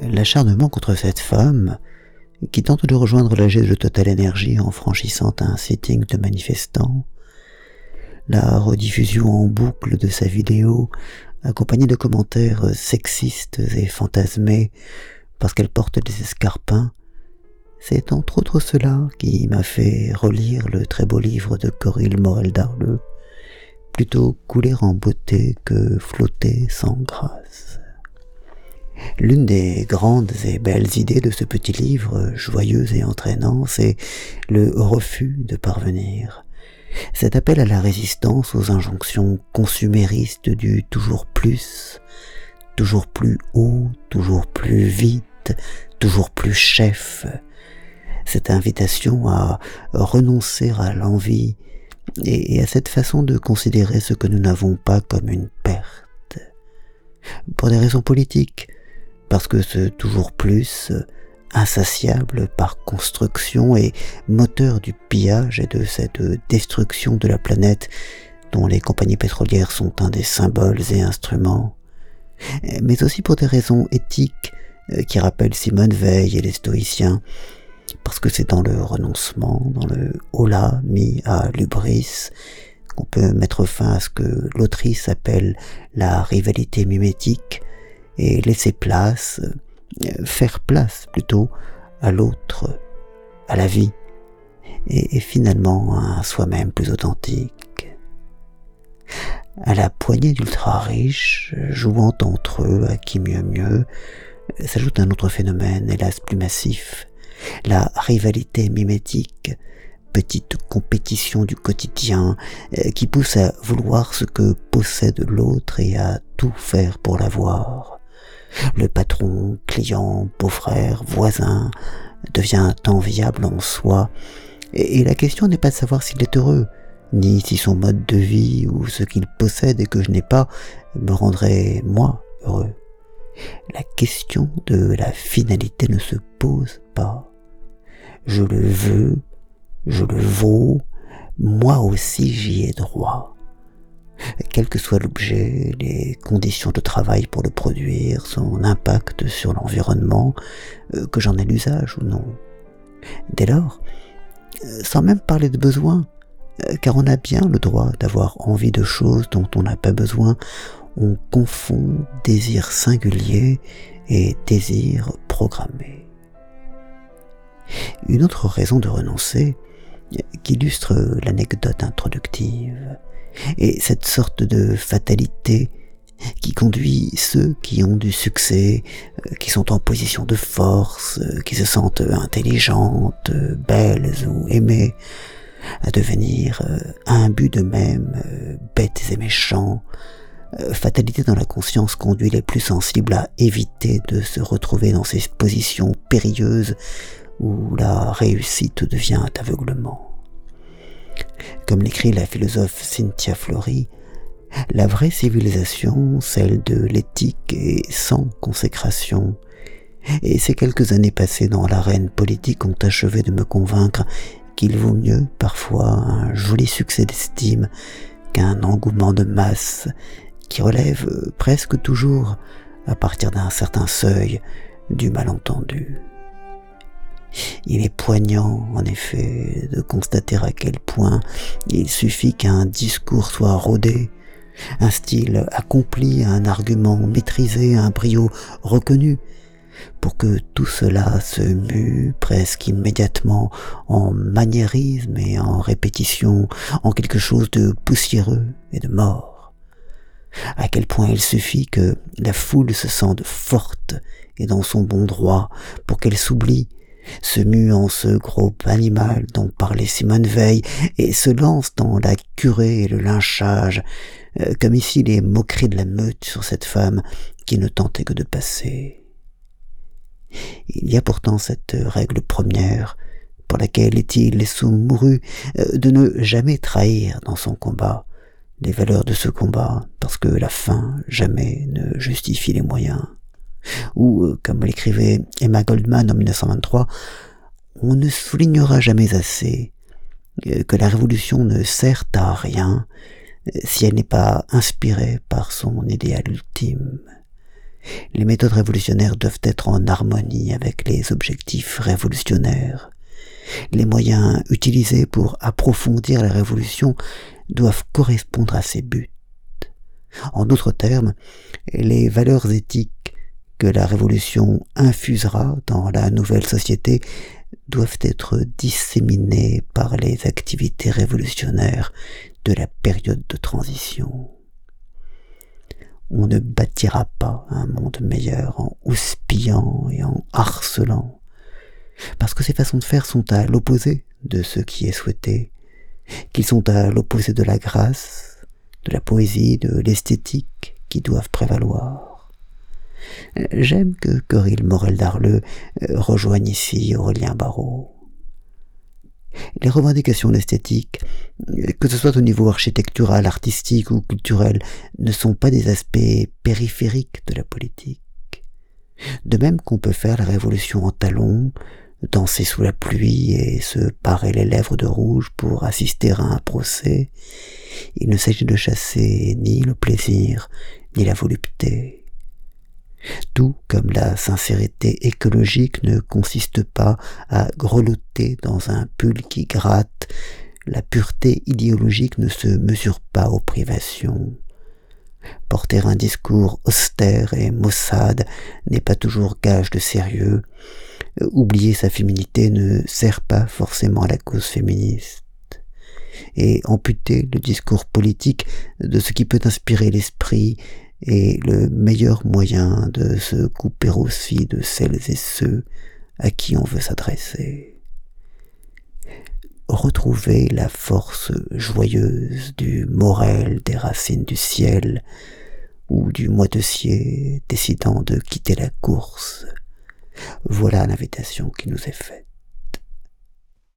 L'acharnement contre cette femme, qui tente de rejoindre la de Total Energy en franchissant un sitting de manifestants, la rediffusion en boucle de sa vidéo, accompagnée de commentaires sexistes et fantasmés parce qu'elle porte des escarpins, c'est entre autres cela qui m'a fait relire le très beau livre de Corinne Morel d'Arleux, plutôt couler en beauté que flotter sans grâce. L'une des grandes et belles idées de ce petit livre, joyeux et entraînant, c'est le refus de parvenir. Cet appel à la résistance aux injonctions consuméristes du toujours plus, toujours plus haut, toujours plus vite, toujours plus chef, cette invitation à renoncer à l'envie et à cette façon de considérer ce que nous n'avons pas comme une perte. Pour des raisons politiques, parce que ce toujours plus, insatiable par construction et moteur du pillage et de cette destruction de la planète dont les compagnies pétrolières sont un des symboles et instruments, mais aussi pour des raisons éthiques qui rappellent Simone Veil et les stoïciens, parce que c'est dans le renoncement, dans le hola mis à l'ubris, qu'on peut mettre fin à ce que l'autrice appelle la rivalité mimétique et laisser place, euh, faire place plutôt à l'autre, à la vie, et, finalement à soi-même plus authentique. À la poignée d'ultra riches, jouant entre eux à qui mieux mieux, s'ajoute un autre phénomène, hélas plus massif, la rivalité mimétique, petite compétition du quotidien euh, qui pousse à vouloir ce que possède l'autre et à tout faire pour l'avoir. Le patron, client, beau-frère, voisin devient enviable en soi, et la question n'est pas de savoir s'il est heureux, ni si son mode de vie ou ce qu'il possède et que je n'ai pas me rendrait moi heureux. La question de la finalité ne se pose pas je le veux, je le vaux, moi aussi j'y ai droit. Quel que soit l'objet, les conditions de travail pour le produire, son impact sur l'environnement, euh, que j'en ai l'usage ou non. Dès lors, euh, sans même parler de besoin, euh, car on a bien le droit d'avoir envie de choses dont on n'a pas besoin, on confond désir singulier et désir programmé. Une autre raison de renoncer, qu'illustre l'anecdote introductive, est cette sorte de fatalité qui conduit ceux qui ont du succès, euh, qui sont en position de force, euh, qui se sentent intelligentes, belles ou aimées, à devenir euh, imbus d'eux-mêmes, bêtes et méchants. Fatalité dans la conscience conduit les plus sensibles à éviter de se retrouver dans ces positions périlleuses où la réussite devient aveuglement. Comme l'écrit la philosophe Cynthia Fleury, la vraie civilisation, celle de l'éthique, est sans consécration, et ces quelques années passées dans l'arène politique ont achevé de me convaincre qu'il vaut mieux parfois un joli succès d'estime qu'un engouement de masse qui relève presque toujours, à partir d'un certain seuil, du malentendu. Il est poignant, en effet, de constater à quel point il suffit qu'un discours soit rodé, un style accompli, un argument maîtrisé, un brio reconnu, pour que tout cela se mue presque immédiatement en maniérisme et en répétition, en quelque chose de poussiéreux et de mort. À quel point il suffit que la foule se sente forte et dans son bon droit pour qu'elle s'oublie se mue en ce groupe animal dont parlait Simone Veil et se lance dans la curée et le lynchage, euh, comme ici les moqueries de la meute sur cette femme qui ne tentait que de passer. Il y a pourtant cette règle première pour laquelle est-il mouru euh, de ne jamais trahir dans son combat les valeurs de ce combat, parce que la fin jamais ne justifie les moyens ou, euh, comme l'écrivait Emma Goldman en 1923, on ne soulignera jamais assez euh, que la révolution ne sert à rien euh, si elle n'est pas inspirée par son idéal ultime. Les méthodes révolutionnaires doivent être en harmonie avec les objectifs révolutionnaires. Les moyens utilisés pour approfondir la révolution doivent correspondre à ces buts. En d'autres termes, les valeurs éthiques que la révolution infusera dans la nouvelle société doivent être disséminées par les activités révolutionnaires de la période de transition. On ne bâtira pas un monde meilleur en houspillant et en harcelant, parce que ces façons de faire sont à l'opposé de ce qui est souhaité, qu'ils sont à l'opposé de la grâce, de la poésie, de l'esthétique qui doivent prévaloir. J'aime que Corinne Morel d'Arleux euh, rejoigne ici Aurélien Barrault. Les revendications d'esthétique, que ce soit au niveau architectural, artistique ou culturel, ne sont pas des aspects périphériques de la politique. De même qu'on peut faire la révolution en talons, danser sous la pluie et se parer les lèvres de rouge pour assister à un procès, il ne s'agit de chasser ni le plaisir, ni la volupté. Tout comme la sincérité écologique ne consiste pas à grelotter dans un pull qui gratte, la pureté idéologique ne se mesure pas aux privations. Porter un discours austère et maussade n'est pas toujours gage de sérieux, oublier sa féminité ne sert pas forcément à la cause féministe. Et amputer le discours politique de ce qui peut inspirer l'esprit est le meilleur moyen de se couper aussi de celles et ceux à qui on veut s'adresser. Retrouver la force joyeuse du morel des racines du ciel, ou du moitessier décidant de quitter la course, voilà l'invitation qui nous est faite.